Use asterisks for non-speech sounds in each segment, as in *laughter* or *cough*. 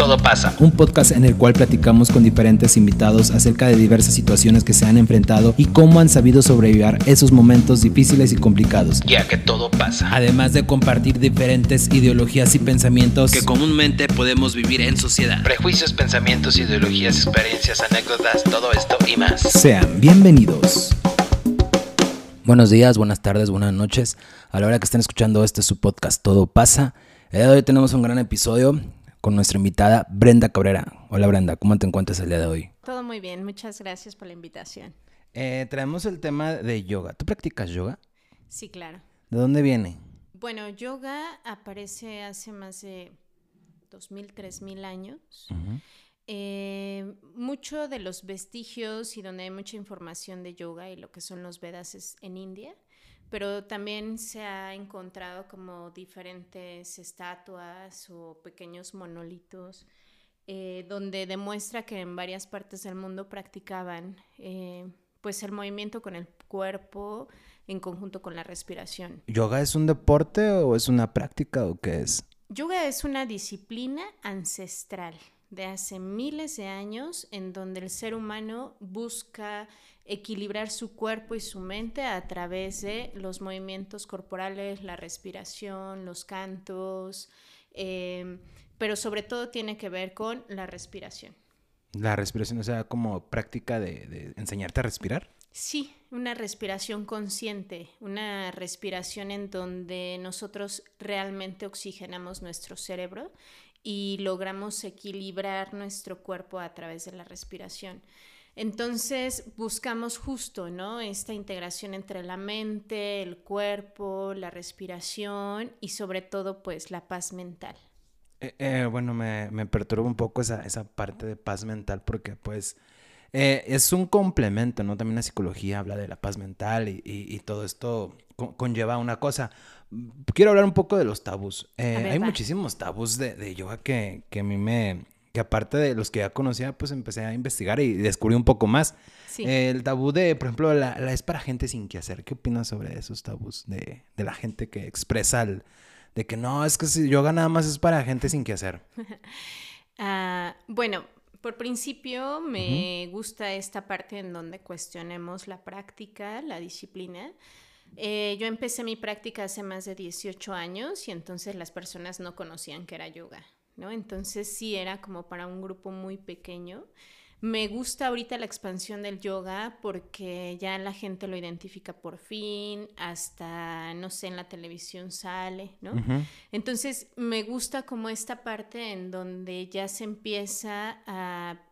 Todo pasa. Un podcast en el cual platicamos con diferentes invitados acerca de diversas situaciones que se han enfrentado y cómo han sabido sobrevivir esos momentos difíciles y complicados. Ya que todo pasa. Además de compartir diferentes ideologías y pensamientos que comúnmente podemos vivir en sociedad. Prejuicios, pensamientos, ideologías, experiencias, anécdotas, todo esto y más. Sean bienvenidos. Buenos días, buenas tardes, buenas noches. A la hora que estén escuchando este su podcast Todo pasa. El día de hoy tenemos un gran episodio con nuestra invitada Brenda Cabrera. Hola Brenda, ¿cómo te encuentras el día de hoy? Todo muy bien, muchas gracias por la invitación. Eh, traemos el tema de yoga. ¿Tú practicas yoga? Sí, claro. ¿De dónde viene? Bueno, yoga aparece hace más de 2.000, 3.000 años. Eh, mucho de los vestigios y donde hay mucha información de yoga y lo que son los Vedas es en India, pero también se ha encontrado como diferentes estatuas o pequeños monolitos eh, donde demuestra que en varias partes del mundo practicaban eh, pues el movimiento con el cuerpo en conjunto con la respiración. ¿Yoga es un deporte o es una práctica o qué es? Yoga es una disciplina ancestral de hace miles de años en donde el ser humano busca equilibrar su cuerpo y su mente a través de los movimientos corporales, la respiración, los cantos, eh, pero sobre todo tiene que ver con la respiración. La respiración, o sea, como práctica de, de enseñarte a respirar. Sí, una respiración consciente, una respiración en donde nosotros realmente oxigenamos nuestro cerebro y logramos equilibrar nuestro cuerpo a través de la respiración. Entonces buscamos justo, ¿no? Esta integración entre la mente, el cuerpo, la respiración y sobre todo pues la paz mental. Eh, eh, bueno, me, me, perturba un poco esa, esa parte de paz mental porque pues eh, es un complemento, ¿no? También la psicología habla de la paz mental y, y, todo esto conlleva una cosa. Quiero hablar un poco de los tabús. hay muchísimos tabús de, de yoga que, que, a mí me... Que aparte de los que ya conocía, pues empecé a investigar y descubrí un poco más. el tabú de, por ejemplo, la, la, es para gente sin que hacer. ¿Qué opinas sobre esos tabús de, de la gente que expresa el, de que no, es que si yoga nada más es para gente sin que hacer? uh, *laughs* bueno, por principio, me gusta esta parte en donde cuestionemos la práctica, la disciplina. Eh, yo empecé mi práctica hace más de 18 años y entonces las personas no conocían que era yoga, ¿no? Entonces sí era como para un grupo muy pequeño. Me gusta ahorita la expansión del yoga porque ya la gente lo identifica por fin, hasta, no sé, en la televisión sale, ¿no? Entonces, me gusta como esta parte en donde ya se empieza a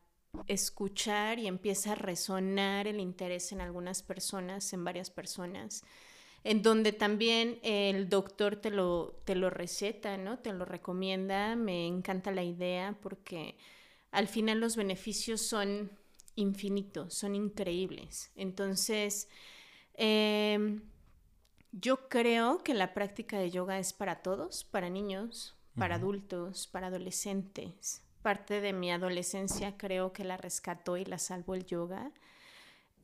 escuchar y empieza a resonar el interés en algunas personas, en varias personas, en donde también el doctor te lo, te lo receta, ¿no? Te lo recomienda. Me encanta la idea porque al final los beneficios son infinitos, son increíbles. Entonces, em, yo creo que la práctica de yoga es para todos, para niños, para adultos, para adolescentes. Parte de mi adolescencia creo que la rescató y la salvó el yoga.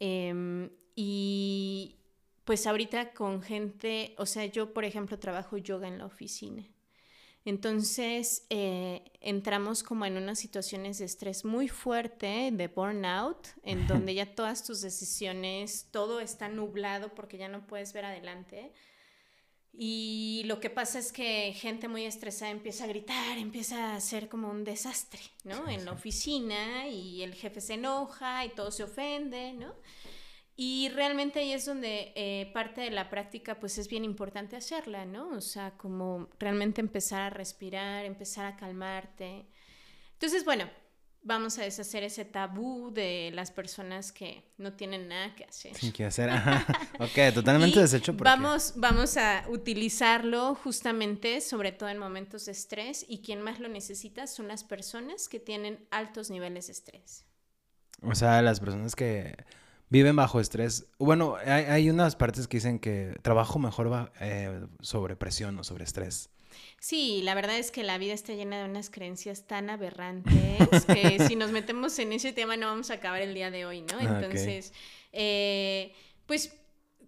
Em, y pues ahorita con gente, o sea, yo por ejemplo trabajo yoga en la oficina. Entonces eh, entramos como en unas situaciones de estrés muy fuerte, de burnout, en donde ya todas tus decisiones, todo está nublado porque ya no puedes ver adelante. Y lo que pasa es que gente muy estresada empieza a gritar, empieza a hacer como un desastre, ¿no? En la oficina y el jefe se enoja y todo se ofende, ¿no? Y realmente ahí es donde eh, parte de la práctica pues es bien importante hacerla, ¿no? O sea, como realmente empezar a respirar, empezar a calmarte. Entonces, bueno, vamos a deshacer ese tabú de las personas que no tienen nada que hacer. Sin que hacer, *laughs* ajá. Ok, totalmente deshecho. Porque... Vamos, vamos a utilizarlo justamente, sobre todo en momentos de estrés, y quien más lo necesita son las personas que tienen altos niveles de estrés. O sea, las personas que viven bajo estrés. Bueno, hay, hay, unas partes que dicen que trabajo mejor eh, sobre presión o sobre estrés. Sí, la verdad es que la vida está llena de unas creencias tan aberrantes que *laughs* si nos metemos en ese tema no vamos a acabar el día de hoy, ¿no? Ah, Entonces, eh, pues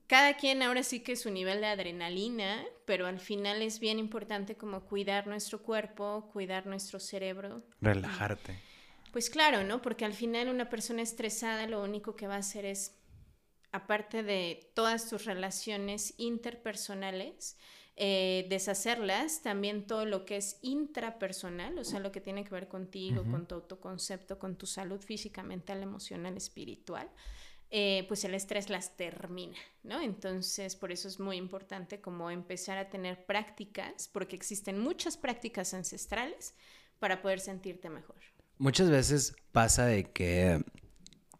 cada quien ahora sí que su nivel de adrenalina, pero al final es bien importante como cuidar nuestro cuerpo, cuidar nuestro cerebro. Relajarte. Pues claro, ¿no? Porque al final una persona estresada lo único que va a hacer es, aparte de todas tus relaciones interpersonales, eh, deshacerlas, también todo lo que es intrapersonal, o sea, lo que tiene que ver contigo, con tu autoconcepto, con tu salud física, mental, emocional, espiritual. Eh, pues el estrés las termina, ¿no? Entonces, por eso es muy importante como empezar a tener prácticas, porque existen muchas prácticas ancestrales para poder sentirte mejor. Muchas veces pasa de que,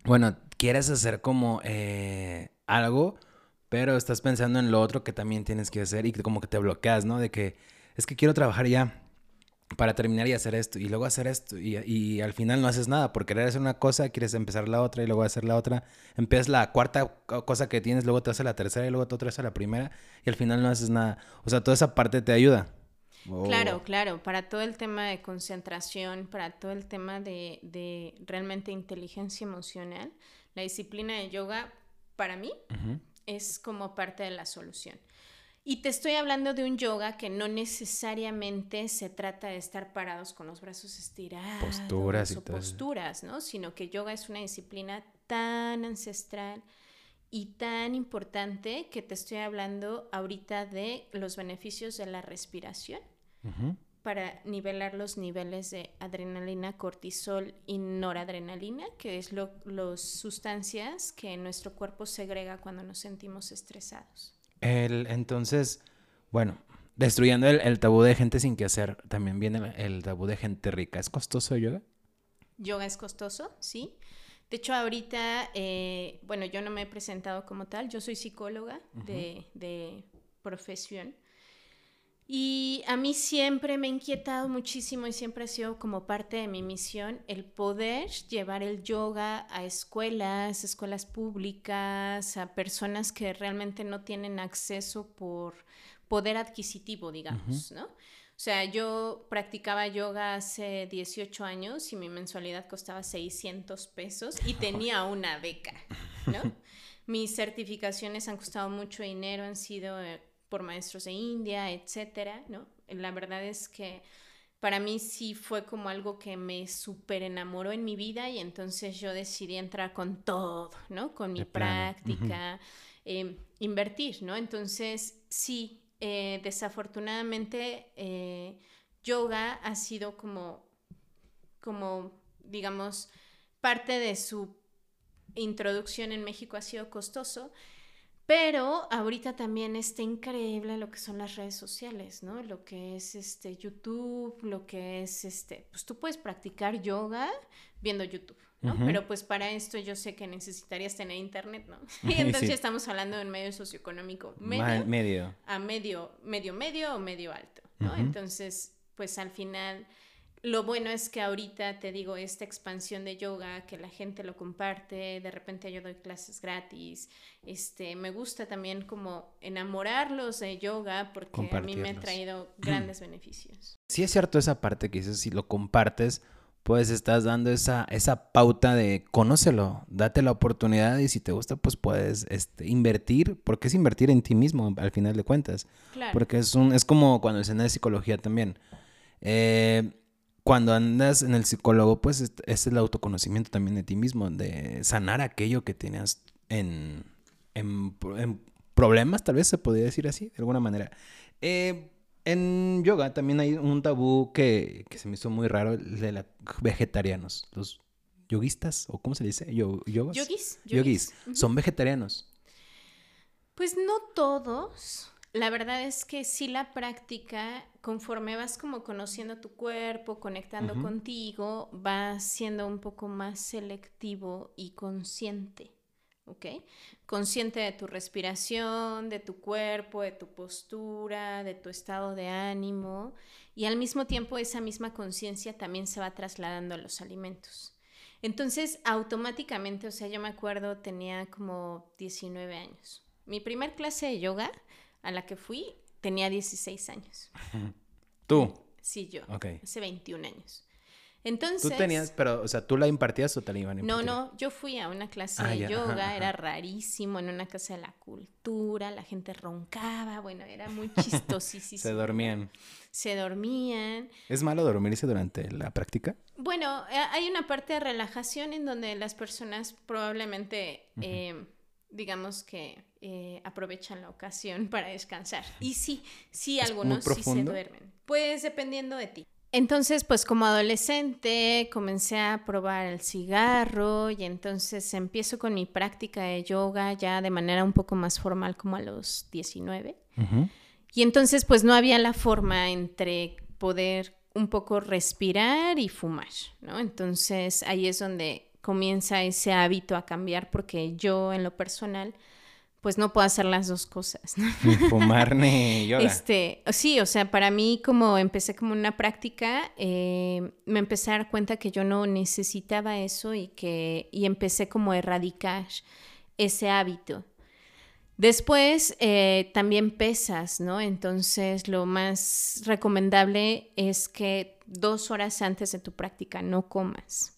bueno, quieres hacer como eh, algo, pero estás pensando en lo otro que también tienes que hacer y como que te bloqueas, ¿no? De que es que quiero trabajar ya para terminar y hacer esto y luego hacer esto y, al final no haces nada por querer hacer una cosa quieres empezar la otra y luego hacer la otra empiezas la cuarta cosa que tienes luego te haces la tercera y luego te haces la primera y al final no haces nada o sea toda esa parte te ayuda Claro, claro, para todo el tema de concentración, para todo el tema de, de realmente inteligencia emocional, la disciplina de yoga para mí es como parte de la solución. Y te estoy hablando de un yoga que no necesariamente se trata de estar parados con los brazos estirados posturas y o posturas, ¿no? Sino que yoga es una disciplina tan ancestral y tan importante que te estoy hablando ahorita de los beneficios de la respiración para nivelar los niveles de adrenalina, cortisol y noradrenalina, que es lo, las sustancias que nuestro cuerpo segrega cuando nos sentimos estresados. El, entonces, bueno, destruyendo el, tabú de gente sin que hacer, también viene el, tabú de gente rica. ¿Es costoso yoga? Yoga es costoso, sí. De hecho, ahorita, eh, bueno, yo no me he presentado como tal, yo soy psicóloga de, de profesión. Y a mí siempre me ha inquietado muchísimo y siempre ha sido como parte de mi misión el poder llevar el yoga a escuelas, escuelas públicas, a personas que realmente no tienen acceso por poder adquisitivo, digamos, ¿no? O sea, yo practicaba yoga hace 18 años y mi mensualidad costaba 600 pesos y tenía una beca, ¿no? *laughs* Mis certificaciones han costado mucho dinero, han sido eh, por maestros de India, etcétera, ¿no? La verdad es que para mí sí fue como algo que me súper enamoró en mi vida y entonces yo decidí entrar con todo, ¿no? Con mi práctica, em, invertir, ¿no? Entonces sí, eh, desafortunadamente eh, yoga ha sido como, como, digamos, parte de su introducción en México ha sido costoso pero ahorita también está increíble lo que son las redes sociales, ¿no? Lo que es este YouTube, lo que es este, pues tú puedes practicar yoga viendo YouTube, ¿no? Pero pues para esto yo sé que necesitarías tener internet, ¿no? *laughs* Y entonces ya estamos hablando de un medio socioeconómico medio, medio. a medio, medio medio o medio alto, ¿no? Entonces, pues al final lo bueno es que ahorita te digo, esta expansión de yoga, que la gente lo comparte, de repente yo doy clases gratis, este, me gusta también como enamorarlos de yoga porque a mí me ha traído grandes beneficios. *clears throat* Sí es cierto esa parte que dices, si lo compartes, pues estás dando esa, esa pauta de conócelo, date la oportunidad y si te gusta, pues puedes este, invertir, porque es invertir en ti mismo al final de cuentas. Claro. Porque es, un, es como cuando enseñas de psicología también. Eh, cuando andas en el psicólogo, pues es, es, el autoconocimiento también de ti mismo, de sanar aquello que tenías en, en, problemas, tal vez se podría decir así, de alguna manera. Eh, en yoga también hay un tabú que, que, se me hizo muy raro, el de los vegetarianos. Los yoguistas, o cómo se dice, Yo, Yogis. Yogis. Son vegetarianos. Pues no todos. La verdad es que sí la práctica, conforme vas como conociendo tu cuerpo, conectando contigo, vas siendo un poco más selectivo y consciente, ¿ok? Consciente de tu respiración, de tu cuerpo, de tu postura, de tu estado de ánimo y al mismo tiempo esa misma conciencia también se va trasladando a los alimentos. Entonces, automáticamente, o sea, yo me acuerdo, tenía como 19 años. Mi primer clase de yoga a la que fui tenía 16 años. *laughs* ¿Tú? Sí, yo. Hace 21 años. Entonces... Tú tenías, pero, o sea, ¿tú la impartías o te la iban a impartir? No, no, yo fui a una clase ah, de yoga, era rarísimo, en una casa de la cultura, la gente roncaba, bueno, era muy *laughs* chistosísimo. Se dormían. Se dormían. ¿Es malo dormirse durante la práctica? Bueno, eh, hay una parte de relajación en donde las personas probablemente, eh, digamos que eh, aprovechan la ocasión para descansar. Y sí, sí, algunos sí se duermen. Pues dependiendo de ti. Entonces, pues como adolescente comencé a probar el cigarro y entonces empiezo con mi práctica de yoga ya de manera un poco más formal como a los 19. Y entonces pues no había la forma entre poder un poco respirar y fumar, ¿no? Entonces ahí es donde comienza ese hábito a cambiar porque yo en lo personal pues no puedo hacer las dos cosas. Ni fumar ni yoga. Este, sí, o sea, para mí como empecé como una práctica, eh, me empecé a dar cuenta que yo no necesitaba eso y que y empecé como a erradicar ese hábito. Después eh, también pesas, ¿no? Entonces lo más recomendable es que dos horas antes de tu práctica no comas.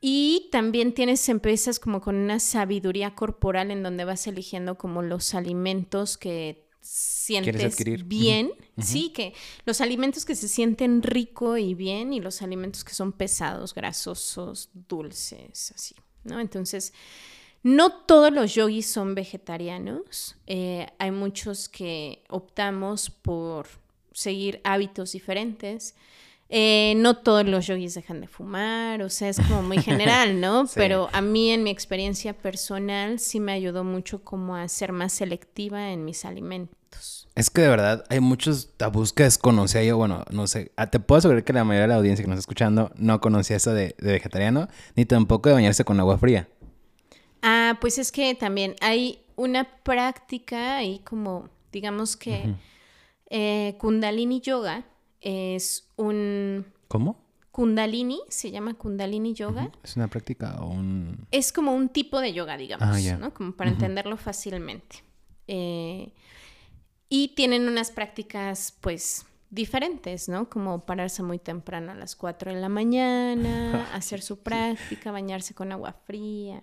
Y también tienes, empresas como con una sabiduría corporal en donde vas eligiendo como los alimentos que sientes bien, sí, que los alimentos que se sienten rico y bien y los alimentos que son pesados, grasosos, dulces, así, ¿no? Entonces, no todos los yogis son vegetarianos, eh, hay muchos que optamos por seguir hábitos diferentes. Eh, no todos los yogis dejan de fumar, o sea, es como muy general, ¿no? *laughs* Pero a mí en mi experiencia personal sí me ayudó mucho como a ser más selectiva en mis alimentos. Es que de verdad hay muchos tabús que desconocía yo, bueno, no sé, ah, te puedo asegurar que la mayoría de la audiencia que nos está escuchando no conocía eso de, vegetariano, ni tampoco de bañarse con agua fría. Ah, pues es que también hay una práctica ahí como, digamos que eh, Kundalini Yoga, es un... ¿Cómo? Kundalini, se llama Kundalini Yoga. ¿Es una práctica o un...? Es como un tipo de yoga, digamos, ah, ¿no? Como para entenderlo fácilmente. Eh, y tienen unas prácticas, pues, diferentes, ¿no? Como pararse muy temprano a las 4 de la mañana, *laughs* hacer su práctica, bañarse con agua fría.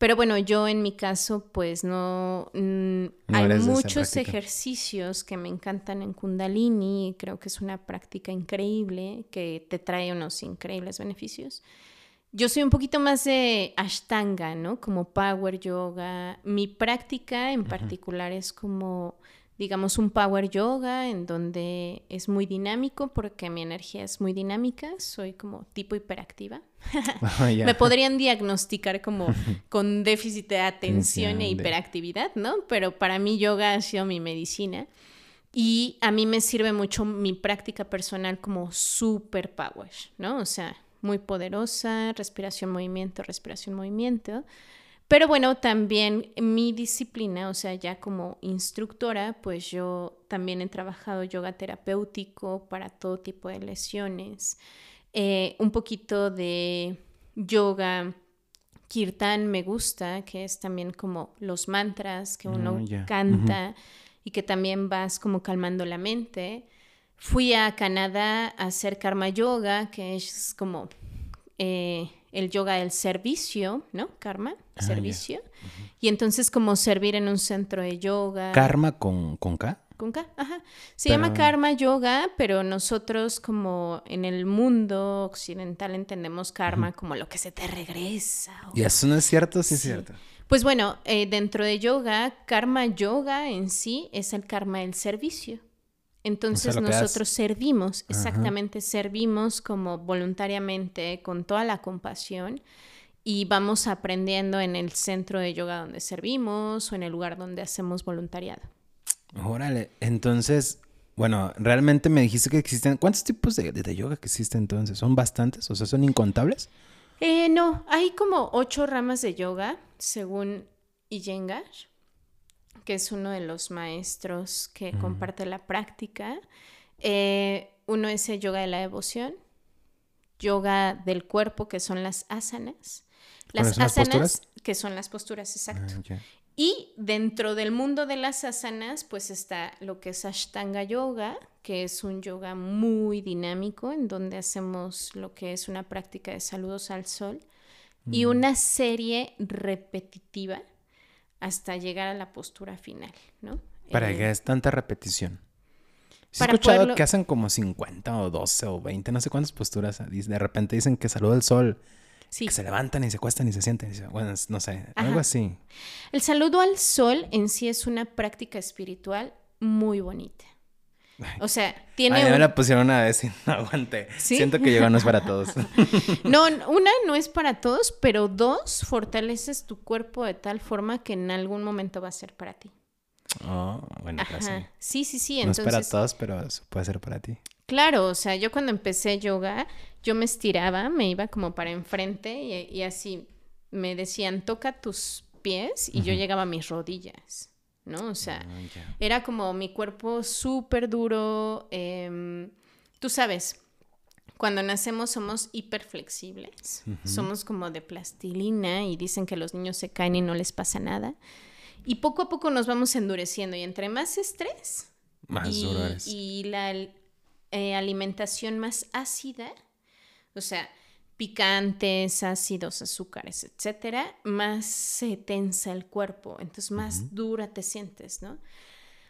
Pero bueno, yo en mi caso, pues no... Mm, hay muchos ejercicios que me encantan en Kundalini. Creo que es una práctica increíble que te trae unos increíbles beneficios. Yo soy un poquito más de Ashtanga, ¿no? Como Power Yoga. Mi práctica en particular es como digamos, un power yoga en donde es muy dinámico porque mi energía es muy dinámica, soy como tipo hiperactiva. *laughs* Ah, Me podrían diagnosticar como *laughs* con déficit de atención e hiperactividad, ¿no? Pero para mí yoga ha sido mi medicina y a mí me sirve mucho mi práctica personal como super power, ¿no? O sea, muy poderosa, respiración, movimiento, respiración, movimiento. Pero bueno, también mi disciplina, o sea, ya como instructora, pues yo también he trabajado yoga terapéutico para todo tipo de lesiones, eh, un poquito de yoga kirtan me gusta, que es también como los mantras que uno ah, canta y que también vas como calmando la mente. Fui a Canadá a hacer karma yoga, que es como... Eh, el yoga del servicio, ¿no? Karma, ah, servicio. Y entonces como servir en un centro de yoga. ¿Karma con, con K? Con K, ajá. Se llama karma yoga, pero nosotros como en el mundo occidental entendemos karma como lo que se te regresa. ¿Y eso no es cierto? Sí, es cierto. Pues bueno, eh, dentro de yoga, karma yoga en sí es el karma del servicio. Entonces nosotros servimos, exactamente, servimos como voluntariamente, con toda la compasión y vamos aprendiendo en el centro de yoga donde servimos o en el lugar donde hacemos voluntariado. Órale, entonces, bueno, realmente me dijiste que existen, ¿cuántos tipos de, yoga que existen entonces? ¿Son bastantes? O sea, ¿son incontables? Eh, no, hay como ocho ramas de yoga, según Iyengar que es uno de los maestros que comparte la práctica. Eh, uno es el yoga de la devoción, yoga del cuerpo, que son las asanas. Las asanas, que son las posturas, exacto. Ah, y dentro del mundo de las asanas, pues está lo que es Ashtanga Yoga, que es un yoga muy dinámico, en donde hacemos lo que es una práctica de saludos al sol, y mm. una serie repetitiva hasta llegar a la postura final, ¿no? ¿Para eh, qué es tanta repetición? he escuchado que hacen como 50 o 12 o 20, no sé cuántas posturas. De repente dicen que saluda al sol. Que se levantan y se cuestan y se sienten. bueno, no sé, algo así. El saludo al sol en sí es una práctica espiritual muy bonita. O sea, tiene. Ay, me la pusieron una vez y no *laughs* aguanté. Siento que yoga no es para todos. *laughs* no, una no es para todos, pero dos, fortaleces tu cuerpo de tal forma que en algún momento va a ser para ti. Oh, bueno, gracias. Sí, sí, sí. No es para todos, pero puede ser para ti. Claro, o sea, yo cuando empecé yoga, yo me estiraba, me iba como para enfrente y, así me decían, toca tus pies y yo llegaba a mis rodillas, ¿no? O sea, ah, era como mi cuerpo súper duro. Em, tú sabes, cuando nacemos somos hiperflexibles, somos como de plastilina y dicen que los niños se caen y no les pasa nada. Y poco a poco nos vamos endureciendo y entre más estrés más y, y la eh, alimentación más ácida, o sea, picantes, ácidos, azúcares, etcétera, más se tensa el cuerpo, entonces más dura te sientes, ¿no?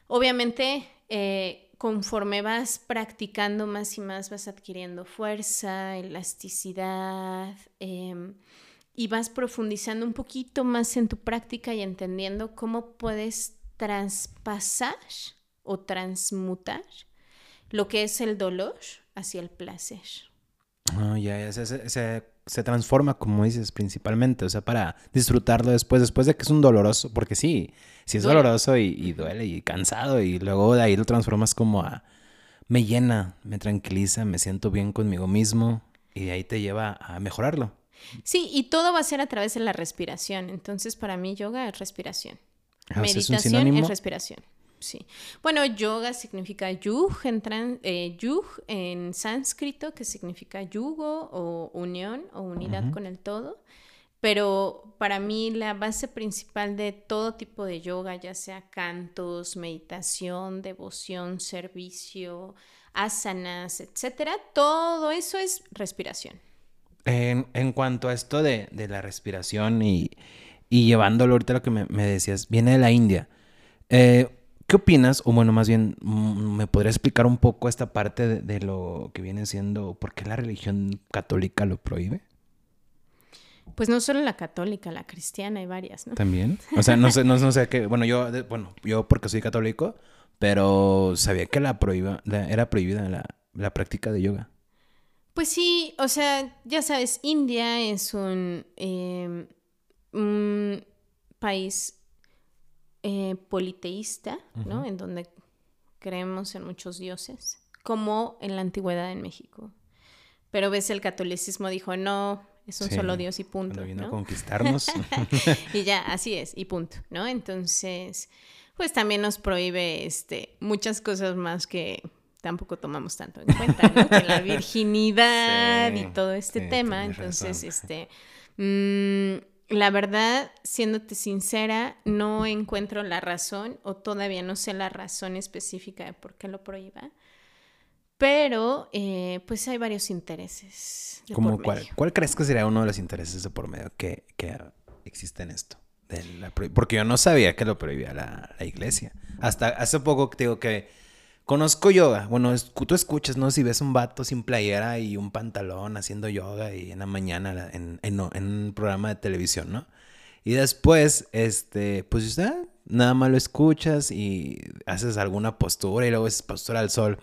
Obviamente, eh, conforme vas practicando más y más, vas adquiriendo fuerza, elasticidad, em, y vas profundizando un poquito más en tu práctica y entendiendo cómo puedes traspasar o transmutar lo que es el dolor hacia el placer. Oh, ya, se, se, transforma, como dices, principalmente, o sea, para disfrutarlo después, después de que es un doloroso, porque sí, sí es doloroso y, y, duele y cansado, y luego de ahí lo transformas como a, me llena, me tranquiliza, me siento bien conmigo mismo, y de ahí te lleva a mejorarlo. Sí, y todo va a ser a través de la respiración. Entonces, para mí, yoga es respiración. Ah, Meditación es, respiración. Sí. Bueno, yoga significa yug en, eh, yug en sánscrito, que significa yugo o unión o unidad con el todo. Pero para mí la base principal de todo tipo de yoga, ya sea cantos, meditación, devoción, servicio, asanas, etcétera, todo eso es respiración. En, cuanto a esto de, la respiración y, llevándolo ahorita lo que me, decías, viene de la India. Eh, ¿Qué opinas? O bueno, más bien, mm, ¿me podría explicar un poco esta parte de, lo que viene siendo, por qué la religión católica lo prohíbe? Pues no solo la católica, la cristiana, hay varias, ¿no? También. O sea, no sé, no, sé qué. Bueno, yo, bueno, yo porque soy católico, pero sabía que la prohíba, era prohibida la, la práctica de yoga. Pues sí, o sea, ya sabes, India es un, em, país eh, politeísta, ¿no? En donde creemos en muchos dioses, como en la antigüedad en México. Pero ves, el catolicismo dijo, no, es un solo dios y punto. Cuando vino a conquistarnos. *laughs* *laughs* y ya, así es, y punto, ¿no? Entonces, pues también nos prohíbe este, muchas cosas más que tampoco tomamos tanto en cuenta, ¿no? Que la *laughs* virginidad y todo este tema. Entonces, este, mm, la verdad, siéndote sincera, no encuentro la razón o todavía no sé la razón específica de por qué lo prohíba. Pero, eh, pues hay varios intereses. ¿Cómo cuál, cuál crees que sería uno de los intereses de por medio que, que existe en esto? porque yo no sabía que lo prohibía la, la iglesia. Hasta hace poco te digo que Conozco yoga. Bueno, tú escuchas, ¿no? Si ves un vato sin playera y un pantalón haciendo yoga y en la mañana en, en, un programa de televisión, ¿no? Y después, este, pues ya, nada más lo escuchas y haces alguna postura y luego es postura al sol.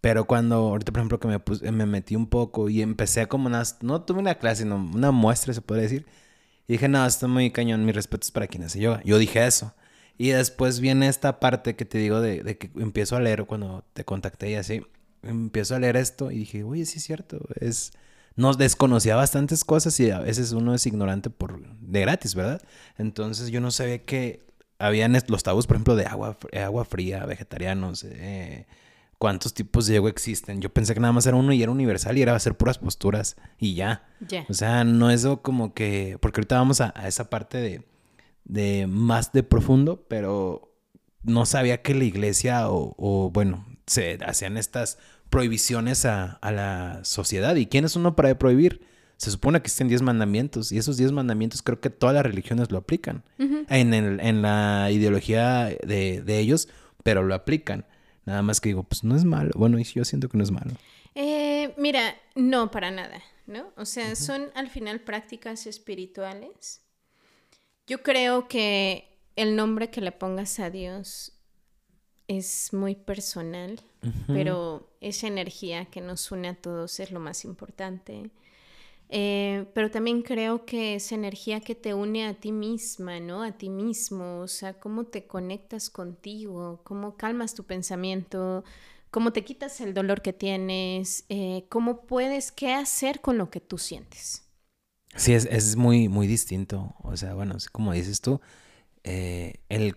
Pero cuando, ahorita por ejemplo que me, me metí un poco y empecé como una, no tuve una clase, sino una muestra, se puede decir. Y dije, no, está muy cañón, mis respetos para quien hace yoga. Yo dije eso. Y después viene esta parte que te digo de, que empiezo a leer cuando te contacté y así. Empiezo a leer esto y dije, oye, sí es cierto. Es, nos desconocía bastantes cosas y a veces uno es ignorante por de gratis, ¿verdad? Entonces yo no sabía que habían los tabús, por ejemplo, de agua, agua fría, vegetarianos, eh, cuántos tipos de yoga existen. Yo pensé que nada más era uno y era universal y era hacer puras posturas y ya. O sea, no es como que, porque ahorita vamos a esa parte de de más de profundo, pero no sabía que la iglesia o, bueno, se hacían estas prohibiciones a, la sociedad. ¿Y quién es uno para prohibir? Se supone que existen diez mandamientos y esos diez mandamientos creo que todas las religiones lo aplican. en, el, en, la ideología de, de, ellos, pero lo aplican. Nada más que digo, pues no es malo. Bueno, y yo siento que no es malo. Eh, mira, no para nada, ¿no? O sea, son al final prácticas espirituales. Yo creo que el nombre que le pongas a Dios es muy personal, pero esa energía que nos une a todos es lo más importante. Eh, pero también creo que esa energía que te une a ti misma, ¿no? A ti mismo, o sea, cómo te conectas contigo, cómo calmas tu pensamiento, cómo te quitas el dolor que tienes, eh, cómo puedes, qué hacer con lo que tú sientes. Sí, es, es muy, muy distinto. O sea, bueno, como dices tú, eh, el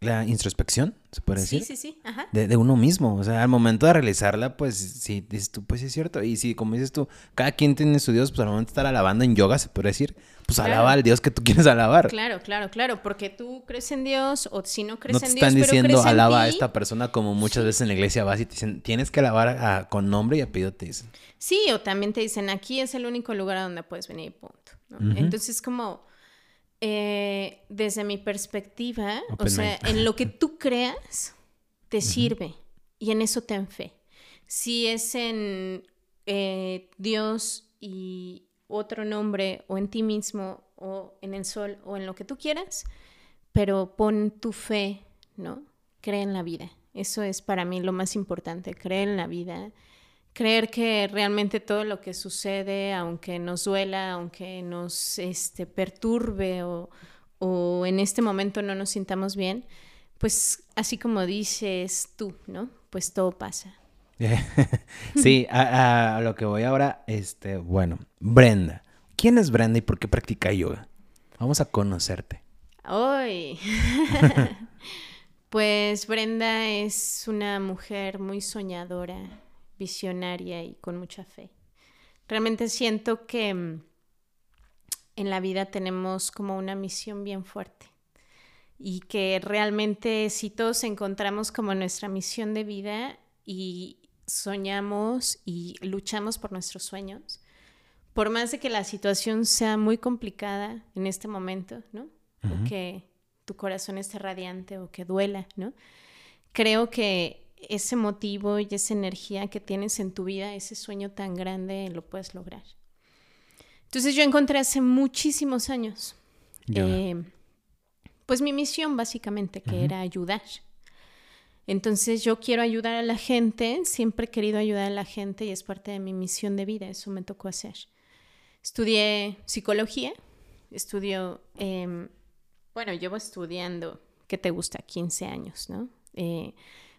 la introspección, se puede decir. Sí, sí, sí. Ajá. De, uno mismo. O sea, al momento de realizarla, pues sí, dices tú, pues sí es cierto. Y si, como dices tú, cada quien tiene su Dios, pues al momento de estar alabando en yoga, se puede decir, pues alaba al Dios que tú quieres alabar. Claro, claro, claro. Porque tú crees en Dios, o si no crees no te en Dios. están diciendo alaba a esta persona, como muchas veces en la iglesia vas y te dicen, tienes que alabar con nombre y apellido, te dicen. Sí, o también te dicen, aquí es el único lugar a donde puedes venir, punto. Entonces, como eh, desde mi perspectiva, o sea, en lo que tú creas, te sirve y en eso ten fe. Si es en eh, Dios y otro nombre o en ti mismo o en el sol o en lo que tú quieras, pero pon tu fe, ¿no? Cree en la vida. Eso es para mí lo más importante, cree en la vida creer que realmente todo lo que sucede, aunque nos duela, aunque nos este, perturbe o, en este momento no nos sintamos bien, pues así como dices tú, ¿no? Pues todo pasa. *laughs* sí, a, lo que voy ahora, este, bueno, Brenda. ¿Quién es Brenda y por qué practica yoga? Vamos a conocerte. Hoy. *laughs* pues Brenda es una mujer muy soñadora, visionaria y con mucha fe. Realmente siento que mm, en la vida tenemos como una misión bien fuerte y que realmente si todos encontramos como nuestra misión de vida y soñamos y luchamos por nuestros sueños, por más de que la situación sea muy complicada en este momento, ¿no? O que tu corazón esté radiante o que duela, ¿no? Creo que ese motivo y esa energía que tienes en tu vida, ese sueño tan grande, lo puedes lograr. Entonces yo encontré hace muchísimos años, eh, pues mi misión básicamente, que era ayudar. Entonces yo quiero ayudar a la gente, siempre he querido ayudar a la gente y es parte de mi misión de vida, eso me tocó hacer. Estudié psicología, estudio, em, bueno, llevo estudiando, ¿qué te gusta? 15 años, ¿no? Eh,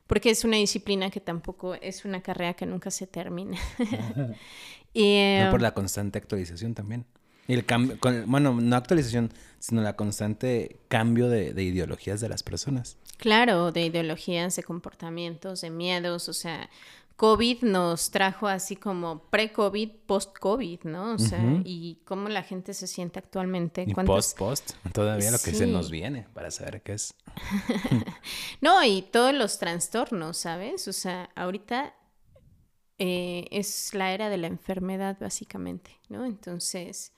porque es una disciplina que tampoco es una carrera que nunca se termina. *laughs* y, no por um, la constante actualización también. Y el cambio, bueno, no actualización, sino la constante cambio de, de, ideologías de las personas. Claro, de ideologías, de comportamientos, de miedos, o sea, COVID nos trajo así como pre-COVID, post-COVID, ¿no? O sea, y cómo la gente se siente actualmente. Y post-post, todavía lo que se nos viene para saber qué es. *laughs* no, y todos los trastornos, ¿sabes? O sea, ahorita eh, es la era de la enfermedad, básicamente, ¿no? Entonces,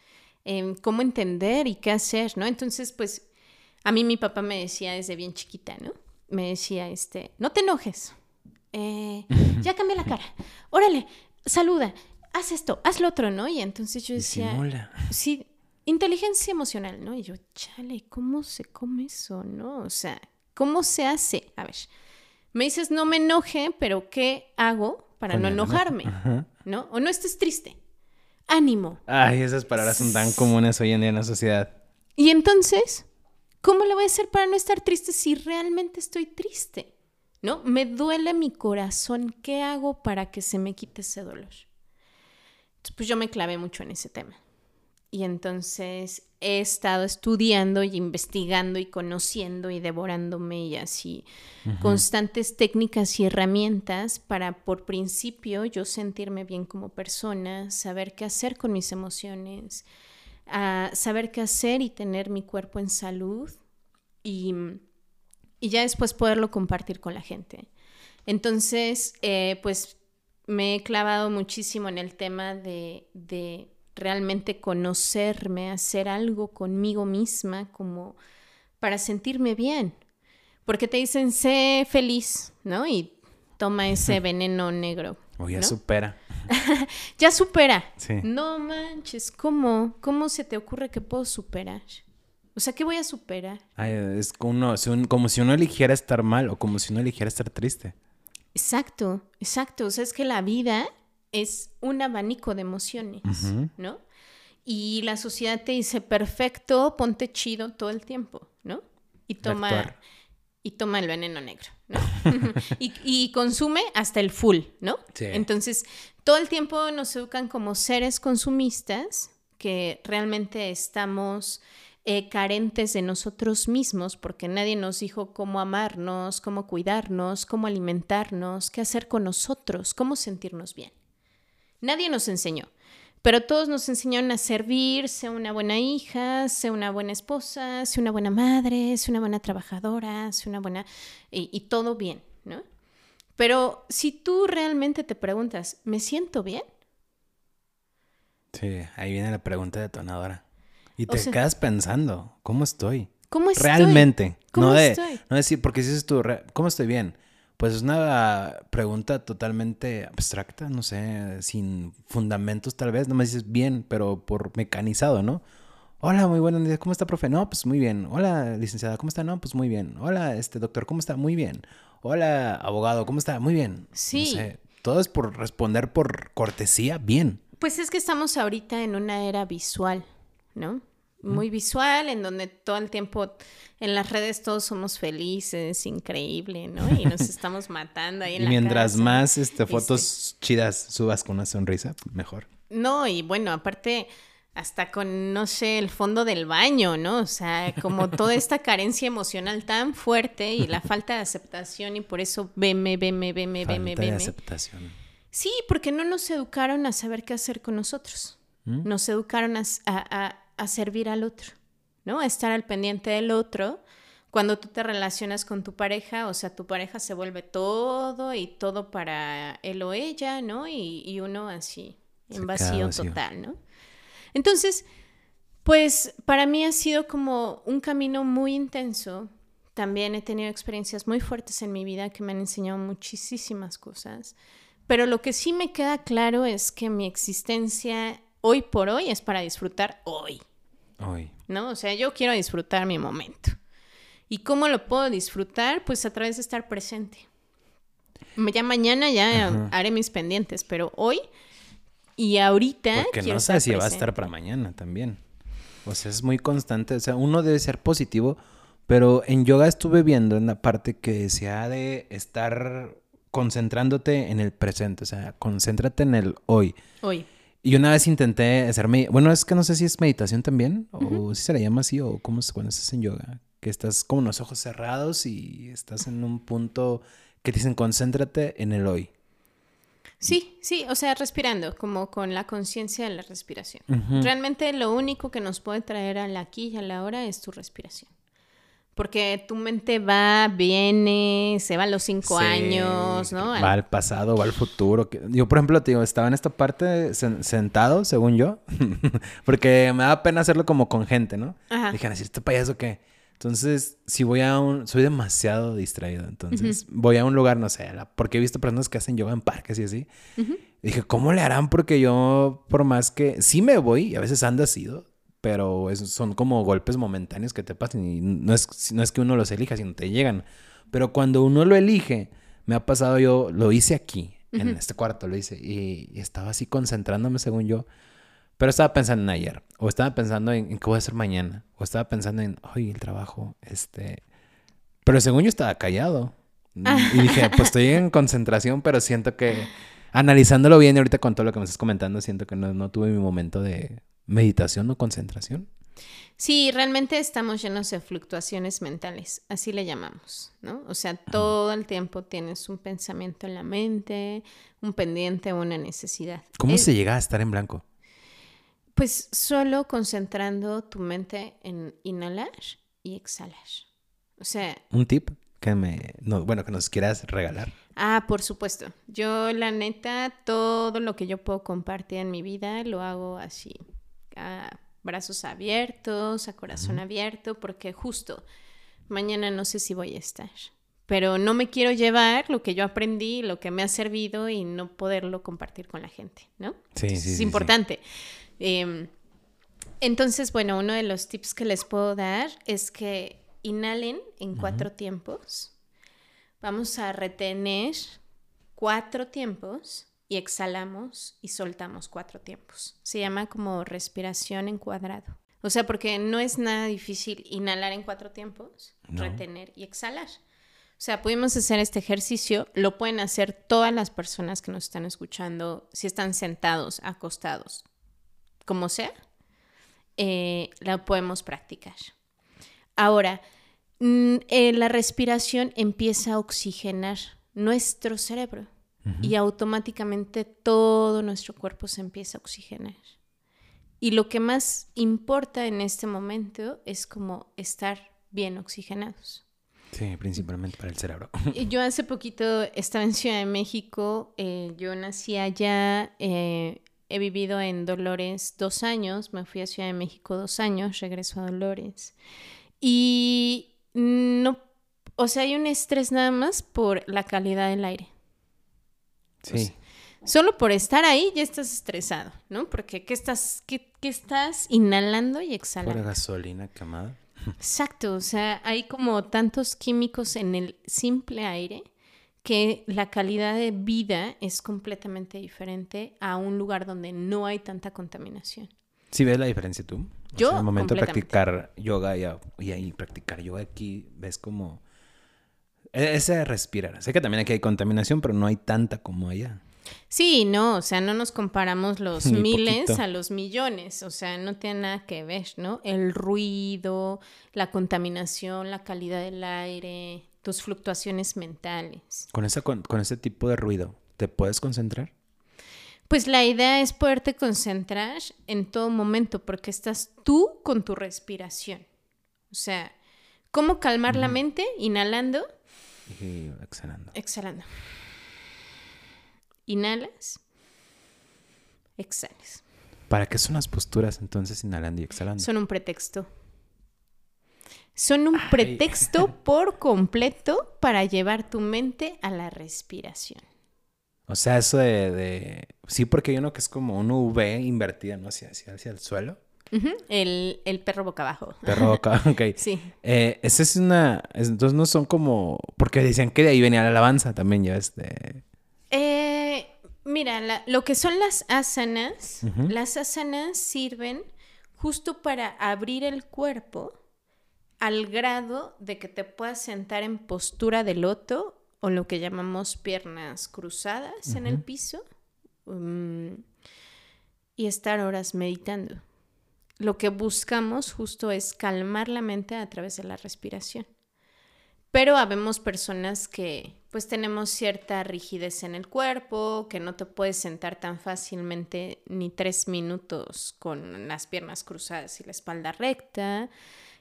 em, ¿cómo entender y qué hacer, ¿no? Entonces, pues, a mí mi papá me decía desde bien chiquita, ¿no? Me decía, este, no te enojes eh, *laughs* ya cambié la cara, órale, saluda, haz esto, haz lo otro, ¿no? Y entonces yo decía, sí, inteligencia emocional, ¿no? Y yo, chale, ¿cómo se come eso, no? O sea, ¿cómo se hace? A ver, me dices, no me enoje, pero ¿qué hago para no enojarme? ¿No? O no estés triste. Ánimo. Ay, esas palabras son tan comunes hoy en día en la sociedad. Y entonces, ¿cómo le voy a hacer para no estar triste si realmente estoy triste? ¿No? Me duele mi corazón, ¿qué hago para que se me quite ese dolor? Entonces, pues yo me clavé mucho en ese tema. Y entonces he estado estudiando y investigando y conociendo y devorándome y así constantes técnicas y herramientas para por principio yo sentirme bien como persona, saber qué hacer con mis emociones, saber qué hacer y tener mi cuerpo en salud y y ya después poderlo compartir con la gente. Entonces, eh, pues me he clavado muchísimo en el tema de, de realmente conocerme, hacer algo conmigo misma como para sentirme bien. Porque te dicen, sé feliz, ¿no? Y toma ese *laughs* veneno negro. O ya supera. *laughs* ya supera. No manches, ¿cómo? ¿Cómo se te ocurre que puedo superar? O sea, ¿qué voy a superar? es como, como si uno eligiera estar mal o como si uno eligiera estar triste. Exacto, exacto. O sea, es que la vida es un abanico de emociones, ¿no? Y la sociedad te dice, perfecto, ponte chido todo el tiempo, ¿no? Y toma, y toma el veneno negro, ¿no? *laughs* y, consume hasta el full, ¿no? Entonces, todo el tiempo nos educan como seres consumistas que realmente estamos eh, carentes de nosotros mismos porque nadie nos dijo cómo amarnos, cómo cuidarnos, cómo alimentarnos, qué hacer con nosotros, cómo sentirnos bien. Nadie nos enseñó. Pero todos nos enseñaron a servir, ser una buena hija, ser una buena esposa, ser una buena madre, ser una buena trabajadora, ser una buena... y, todo bien, ¿no? Pero si tú realmente te preguntas, ¿me siento bien? Sí, ahí viene la pregunta detonadora. Y te quedas pensando, ¿cómo estoy? ¿Cómo estoy? Realmente. ¿Cómo no estoy? No decir, porque si dices tú, ¿cómo estoy bien? Pues es una pregunta totalmente abstracta, no sé, sin fundamentos tal vez, no me dices bien, pero por mecanizado, ¿no? Hola, muy buenos días, ¿cómo está, profe? No, pues muy bien. Hola, licenciada, ¿cómo está? No, pues muy bien. Hola, este doctor, ¿cómo está? Muy bien. Hola, abogado, ¿cómo está? Muy bien. Sí. todo es por responder por cortesía, bien. Pues es que estamos ahorita en una era visual, ¿no? muy visual, en donde todo el tiempo en las redes todos somos felices, increíble, ¿no? Y nos *laughs* estamos matando ahí en y mientras más este, fotos chidas subas con una sonrisa, mejor. No, y bueno, aparte hasta con, no sé, el fondo del baño, ¿no? O sea, como toda esta *laughs* carencia emocional tan fuerte y la falta de aceptación y por eso veme, veme, veme, veme, veme. de aceptación. Sí, porque no nos educaron a saber qué hacer con nosotros. ¿Mm? Nos educaron a, a servir al otro, ¿no? A estar al pendiente del otro. Cuando tú te relacionas con tu pareja, o sea, tu pareja se vuelve todo y todo para él o ella, ¿no? Y, uno así, en vacío, total, ¿no? Entonces, pues para mí ha sido como un camino muy intenso. También he tenido experiencias muy fuertes en mi vida que me han enseñado muchísimas cosas. Pero lo que sí me queda claro es que mi existencia hoy por hoy es para disfrutar hoy. Hoy. ¿No? O sea, yo quiero disfrutar mi momento. ¿Y cómo lo puedo disfrutar? Pues a través de estar presente. Ya mañana ya haré mis pendientes, pero hoy y ahorita. Porque no sé si va a estar para mañana también. O sea, es muy constante. O sea, uno debe ser positivo, pero en yoga estuve viendo en la parte que se ha de estar concentrándote en el presente. O sea, concéntrate en el hoy. Hoy. Y una vez intenté hacerme, bueno, es que no sé si es meditación también, o si se le llama así, o cómo es cuando estás en yoga, que estás como los ojos cerrados y estás en un punto que te dicen concéntrate en el hoy. Sí, sí, o sea, respirando, como con la conciencia de la respiración. Realmente lo único que nos puede traer al aquí y a la hora es tu respiración. Porque tu mente va, viene, se va a los cinco años, ¿no? Va al pasado, va al futuro. Yo, por ejemplo, te digo, estaba en esta parte sentado, según yo, *laughs* porque me da pena hacerlo como con gente, ¿no? Ajá. Dije, ¿este payaso qué? Entonces, si voy a un... Soy demasiado distraído, entonces voy a un lugar, no sé, porque he visto personas que hacen yoga en parques y así. Dije, ¿cómo le harán? Porque yo, por más que... Sí me voy, y a veces ando así, pero son como golpes momentáneos que te pasan y no es, no es que uno los elija, sino te llegan. Pero cuando uno lo elige, me ha pasado yo, lo hice aquí, en este cuarto lo hice, y, estaba así concentrándome según yo, pero estaba pensando en ayer, o estaba pensando en, qué voy a hacer mañana, o estaba pensando en, hoy el trabajo, este... Pero según yo estaba callado. Y *laughs* dije, pues estoy en concentración, pero siento que analizándolo bien ahorita con todo lo que me estás comentando, siento que no, no tuve mi momento de, meditación o concentración. Sí, realmente estamos llenos de fluctuaciones mentales, así le llamamos, ¿no? O sea, todo el tiempo tienes un pensamiento en la mente, un pendiente, una necesidad. ¿Cómo se llega a estar en blanco? Pues solo concentrando tu mente en inhalar y exhalar. O sea... ¿Un tip? que me, no, bueno, que nos quieras regalar. Ah, por supuesto. Yo, la neta, todo lo que yo puedo compartir en mi vida lo hago así, a brazos abiertos, a corazón abierto, porque justo mañana no sé si voy a estar. Pero no me quiero llevar lo que yo aprendí, lo que me ha servido y no poderlo compartir con la gente, ¿no? Sí, sí, Es importante. Em, entonces, bueno, uno de los tips que les puedo dar es que inhalen en cuatro tiempos. Vamos a retener cuatro tiempos y exhalamos y soltamos cuatro tiempos. Se llama como respiración en cuadrado. O sea, porque no es nada difícil inhalar en cuatro tiempos, retener y exhalar. O sea, pudimos hacer este ejercicio, lo pueden hacer todas las personas que nos están escuchando, si están sentados, acostados, como sea, eh, la podemos practicar. Ahora, mm, eh, la respiración empieza a oxigenar nuestro cerebro y automáticamente todo nuestro cuerpo se empieza a oxigenar. Y lo que más importa en este momento es como estar bien oxigenados. Sí, principalmente para el cerebro. Yo hace poquito estaba en Ciudad de México, eh, yo nací allá, eh, he vivido en Dolores dos años, me fui a Ciudad de México dos años, regreso a Dolores. Y no, o sea, hay un estrés nada más por la calidad del aire. Sí. solo por estar ahí ya estás estresado, ¿no? Porque ¿qué estás, qué, qué estás inhalando y exhalando? Por gasolina quemada. Exacto, o sea, hay como tantos químicos en el simple aire que la calidad de vida es completamente diferente a un lugar donde no hay tanta contaminación. ¿Sí ves la diferencia tú? O Yo, sea, el momento de practicar yoga y ahí practicar yoga aquí, ves como... e- Ese respirar. Sé que también aquí hay contaminación, pero no hay tanta como allá. Sí, no, o sea, no nos comparamos los *laughs* Ni miles poquito. a los millones, o sea, no tiene nada que ver, ¿no? El ruido, la contaminación, la calidad del aire, tus fluctuaciones mentales. Con, esa, con, con ese tipo de ruido, ¿te puedes concentrar? Pues la idea es poderte concentrar en todo momento porque estás tú con tu respiración. O sea, ¿cómo calmar la mente? Inhalando, Y exhalando. exhalando. Inhalas, exhalas. ¿Para qué son las posturas entonces inhalando y exhalando? Son un pretexto. Son un pretexto *laughs* por completo para llevar tu mente a la respiración. O sea, eso de, de- Sí, porque hay uno que es como una V invertida, ¿no? Hacia, hacia, hacia el suelo. El, el perro boca abajo. Perro acá, ok. *laughs* Sí. Eh, esa es una... es- Entonces no son como... Porque decían que de ahí venía la alabanza también, ya este... Eh, mira, la- lo que son las asanas, las asanas sirven justo para abrir el cuerpo al grado de que te puedas sentar en postura de loto o lo que llamamos piernas cruzadas en el piso mm, y estar horas meditando. Lo que buscamos justo es calmar la mente a través de la respiración. Pero habemos personas que pues tenemos cierta rigidez en el cuerpo, que no te puedes sentar tan fácilmente ni tres minutos con las piernas cruzadas y la espalda recta.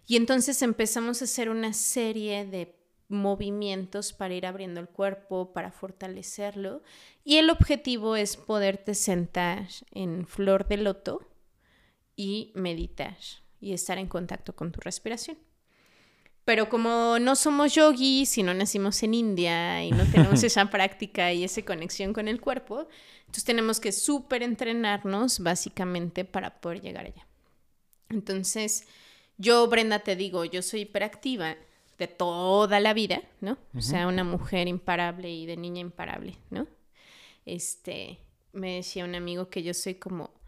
Y entonces empezamos a hacer una serie de movimientos para ir abriendo el cuerpo, para fortalecerlo. Y el objetivo es poderte sentar en flor de loto y meditar y estar en contacto con tu respiración. Pero como no somos yogis y no nacimos en India y no *laughs* tenemos esa práctica y esa conexión con el cuerpo, entonces tenemos que súper entrenarnos básicamente para poder llegar allá. Entonces, yo, Brenda, te digo, yo soy hiperactiva de toda la vida, ¿no? O sea, una mujer imparable y de niña imparable, ¿no? Este, me decía un amigo que yo soy como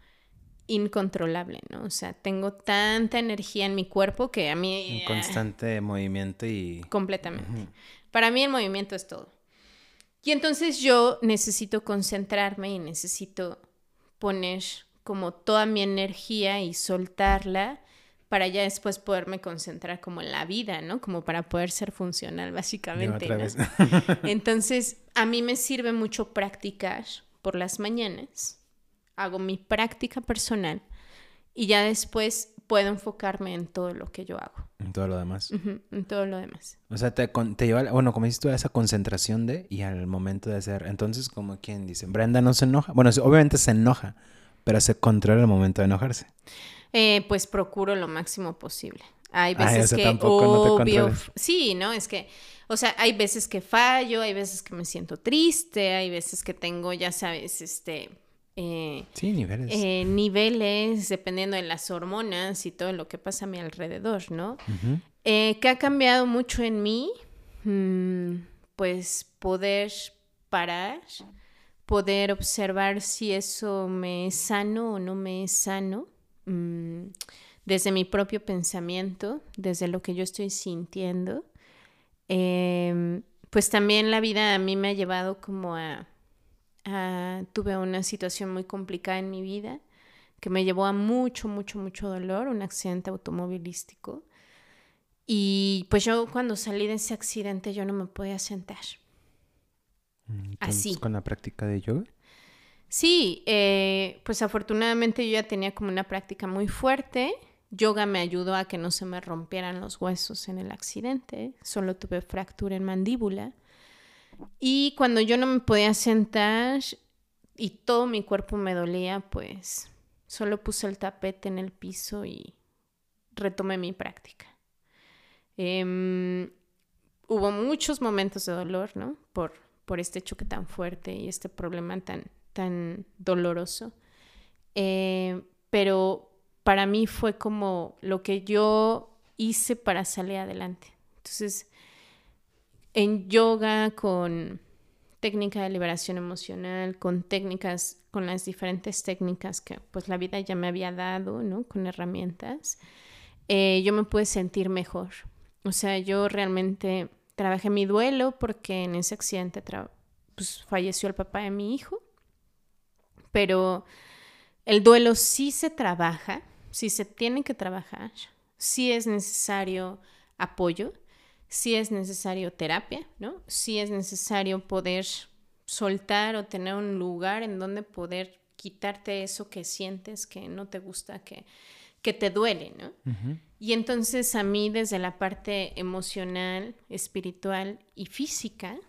incontrolable, ¿no? O sea, tengo tanta energía en mi cuerpo que a mí... En constante movimiento y... Completamente. Para mí el movimiento es todo. Y entonces yo necesito concentrarme y necesito poner como toda mi energía y soltarla para ya después poderme concentrar como en la vida, ¿no? Como para poder ser funcional, *laughs* básicamente. otra ¿no? vez. *laughs* Entonces, a mí me sirve mucho practicar por las mañanas. Hago mi práctica personal y ya después puedo enfocarme en todo lo que yo hago. En todo lo demás. en todo lo demás. O sea, te, te lleva, bueno, como dices tú, a esa concentración de y al momento de hacer. Entonces, como quien dice, Brenda no se enoja. Bueno, obviamente se enoja, pero se controla el momento de enojarse. Eh, pues procuro lo máximo posible. Hay veces que obvio, sí, no, es que, o sea, hay veces que fallo, hay veces que me siento triste, hay veces que tengo, ya sabes, este, eh, sí, niveles. Eh, niveles, dependiendo de las hormonas y todo lo que pasa a mi alrededor, ¿no? Eh, ¿Qué ha cambiado mucho en mí? Mm, pues poder parar, poder observar si eso me es sano o no me es sano. Mm, desde mi propio pensamiento, desde lo que yo estoy sintiendo. Em, pues también la vida a mí me ha llevado como a, Tuve una situación muy complicada en mi vida que me llevó a mucho, mucho, mucho dolor, un accidente automovilístico. Y pues yo cuando salí de ese accidente yo no me podía sentar. Mm, Así. ¿Con la práctica de yoga? Sí, eh, pues afortunadamente yo ya tenía como una práctica muy fuerte Yoga me ayudó a que no se me rompieran los huesos en el accidente, solo tuve fractura en mandíbula. Y cuando yo no me podía sentar y todo mi cuerpo me dolía, pues solo puse el tapete en el piso y retomé mi práctica. Em, hubo muchos momentos de dolor, ¿no? Por, por este choque tan fuerte y este problema tan, tan doloroso. Eh, pero para mí fue como lo que yo hice para salir adelante. Entonces, en yoga con técnica de liberación emocional, con técnicas, con las diferentes técnicas que pues la vida ya me había dado, ¿no? Con herramientas, eh, yo me pude sentir mejor. O sea, yo realmente trabajé mi duelo porque en ese accidente pues, falleció el papá de mi hijo, pero el duelo sí se trabaja si se tiene que trabajar, si es necesario apoyo, si es necesario terapia, ¿no? Si es necesario poder soltar o tener un lugar en donde poder quitarte eso que sientes que no te gusta, que, que te duele, ¿no? Y entonces a mí desde la parte emocional, espiritual y física,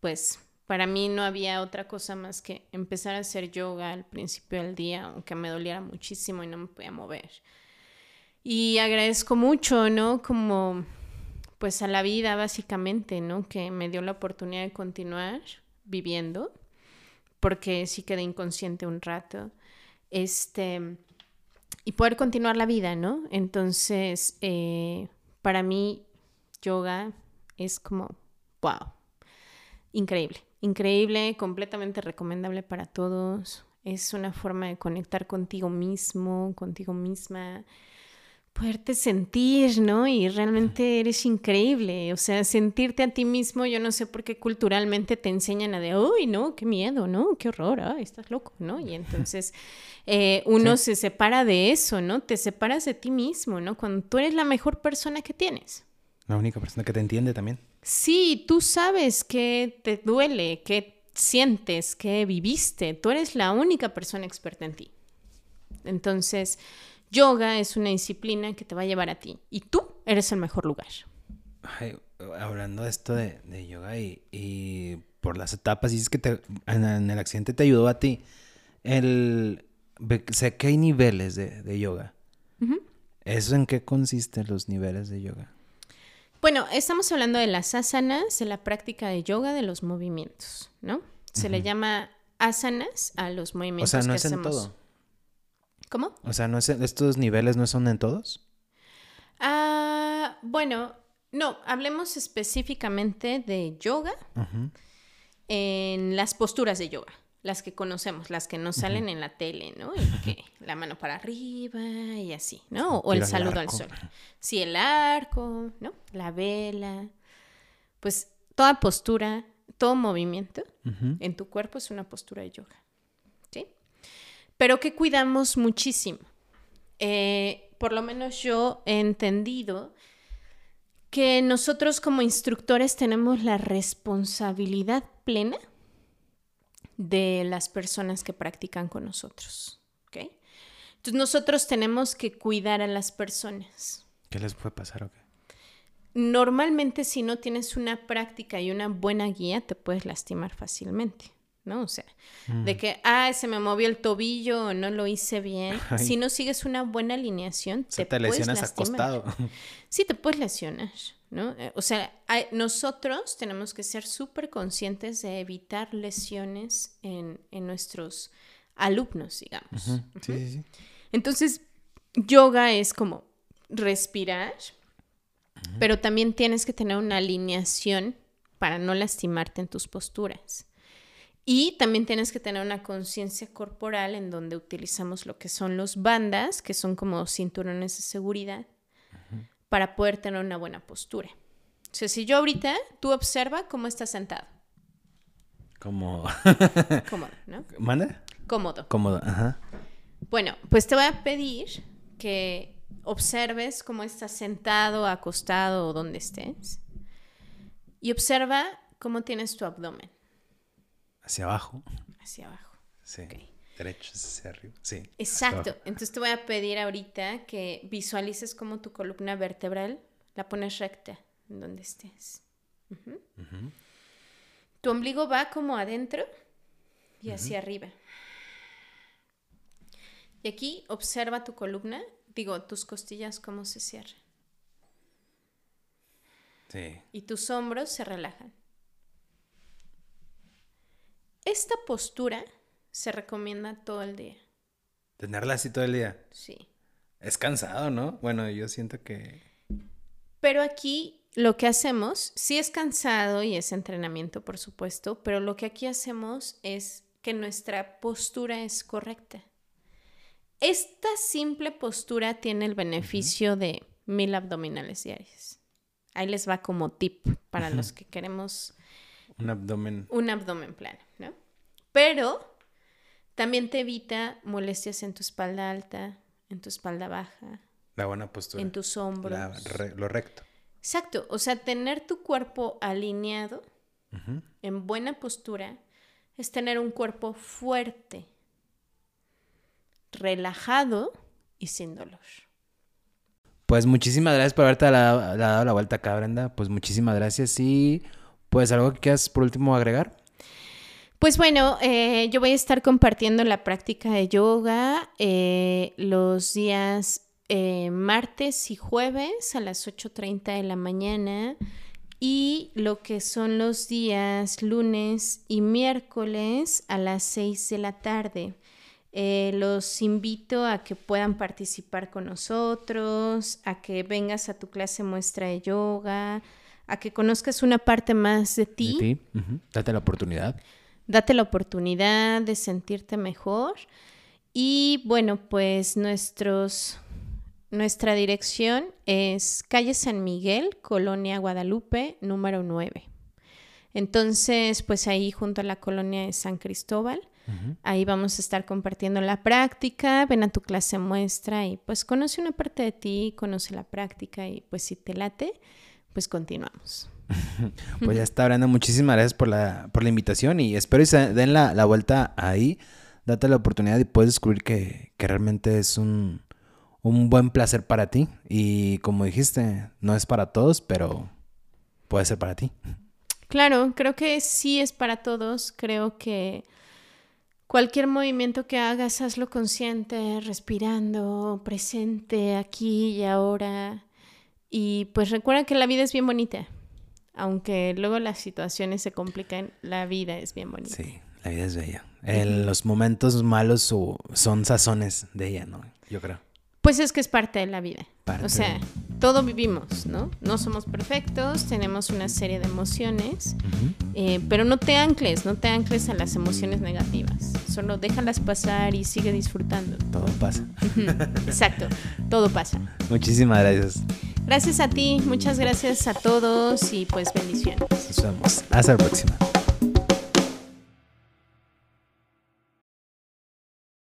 pues para mí no había otra cosa más que empezar a hacer yoga al principio del día, aunque me doliera muchísimo y no me podía mover. Y agradezco mucho, ¿no? Como pues a la vida básicamente, ¿no? Que me dio la oportunidad de continuar viviendo, porque sí quedé inconsciente un rato. Este, y poder continuar la vida, ¿no? Entonces, eh, para mí, yoga es como, wow, increíble increíble, completamente recomendable para todos. Es una forma de conectar contigo mismo, contigo misma, poderte sentir, ¿no? Y realmente eres increíble. O sea, sentirte a ti mismo, yo no sé por qué culturalmente te enseñan a de, uy, no, qué miedo, ¿no? Qué horror, ay, estás loco, ¿no? Y entonces eh, *laughs* uno se separa de eso, ¿no? Te separas de ti mismo, ¿no? Cuando tú eres la mejor persona que tienes. La única persona que te entiende también. Sí, tú sabes que te duele, que sientes, que viviste. Tú eres la única persona experta en ti. Entonces, yoga es una disciplina que te va a llevar a ti y tú eres el mejor lugar. hablando de esto de, yoga y, por las etapas, dices que te, en, el accidente te ayudó a ti. El, sé que hay niveles de, yoga. ¿Eso en qué consisten los niveles de yoga? Bueno, estamos hablando de las asanas, de la práctica de yoga, de los movimientos, ¿no? Se le llama asanas a los movimientos. O sea, no es en todo. ¿Cómo? O sea, ¿no es estos niveles no son en todos? Ah, bueno, no, hablemos específicamente de yoga en las posturas de yoga las que conocemos, las que nos salen en la tele, ¿no? Y que la mano para arriba y así, ¿no? O el saludo al sol. Sí, el arco, ¿no? La vela. Pues toda postura, todo movimiento en tu cuerpo es una postura de yoga. Pero que cuidamos muchísimo. Eh, por lo menos yo he entendido que nosotros como instructores tenemos la responsabilidad plena de las personas que practican con nosotros. Entonces nosotros tenemos que cuidar a las personas. ¿Qué les puede pasar o qué? Normalmente si no tienes una práctica y una buena guía, te puedes lastimar fácilmente. ¿No? O sea, de mm. que, ah, se me movió el tobillo o no lo hice bien. *laughs* Si no sigues una buena alineación, te, te lesionas acostado. *laughs* Sí, te puedes lesionar, ¿no? Eh, o sea, nosotros tenemos que ser súper conscientes de evitar lesiones en, nuestros alumnos, digamos. sí, sí, sí. Entonces, yoga es como respirar, pero también tienes que tener una alineación para no lastimarte en tus posturas. Y también tienes que tener una conciencia corporal en donde utilizamos lo que son los bandas, que son como cinturones de seguridad, para poder tener una buena postura. O sea, si yo ahorita, tú observa cómo estás sentado. Como... Cómodo, ¿no? ¿Manda? Cómodo. Cómodo, ajá. Bueno, pues te voy a pedir que observes cómo estás sentado, acostado o donde estés. Y observa cómo tienes tu abdomen. Hacia abajo. Hacia abajo. Sí. Derecho hacia arriba. Sí. Exacto. Entonces te voy a pedir ahorita que visualices cómo tu columna vertebral la pones recta en donde estés. Tu ombligo va como adentro y hacia arriba. Y aquí observa tu columna, digo, tus costillas cómo se cierran. Sí. Y tus hombros se relajan. Esta postura se recomienda todo el día. ¿Tenerla así todo el día? Sí. Es cansado, ¿no? Bueno, yo siento que... Pero aquí lo que hacemos, sí es cansado y es entrenamiento, por supuesto, pero lo que aquí hacemos es que nuestra postura es correcta. Esta simple postura tiene el beneficio de mil abdominales diarios. Ahí les va como tip para los que queremos... Un abdomen. Un abdomen plano. Pero también te evita molestias en tu espalda alta, en tu espalda baja. La buena postura. En tus hombros. lo recto. Exacto. O sea, tener tu cuerpo alineado, en buena postura, es tener un cuerpo fuerte, relajado y sin dolor. Pues muchísimas gracias por haberte dado la vuelta acá, Brenda. Pues muchísimas gracias. Y pues algo que quieras por último agregar. Pues bueno, eh, yo voy a estar compartiendo la práctica de yoga eh, los días eh, martes y jueves a las 8.30 de la mañana y lo que son los días lunes y miércoles a las 6 de la tarde. los invito a que puedan participar con nosotros, a que vengas a tu clase muestra de yoga, a que conozcas una parte más de ti. De ti. Date la oportunidad. Date la oportunidad de sentirte mejor. Y bueno, pues nuestros, nuestra dirección es calle San Miguel, Colonia Guadalupe, número 9. Entonces, pues ahí junto a la colonia de San Cristóbal, ahí vamos a estar compartiendo la práctica, ven a tu clase muestra y pues conoce una parte de ti, conoce la práctica y pues si te late, pues continuamos. *laughs* pues ya está, Brenda. Muchísimas gracias por la, por la invitación y espero que se den la, vuelta ahí. Date la oportunidad y puedes descubrir que, realmente es un, buen placer para ti. Y como dijiste, no es para todos, pero puede ser para ti. Claro, creo que sí es para todos. Creo que cualquier movimiento que hagas, hazlo consciente, respirando, presente, aquí y ahora. Y pues recuerda que la vida es bien bonita aunque luego las situaciones se complican, la vida es bien bonita. Sí, la vida es bella. los momentos malos son sazones de ella, ¿no? Yo creo. Pues es que es parte de la vida. O sea, todo vivimos, ¿no? No somos perfectos, tenemos una serie de emociones, eh, pero no te ancles, no te ancles a las emociones negativas. Solo déjalas pasar y sigue disfrutando. Todo pasa. Exacto, todo pasa. Muchísimas gracias. Gracias a ti, muchas gracias a todos y pues bendiciones. Nos vemos. Hasta la próxima.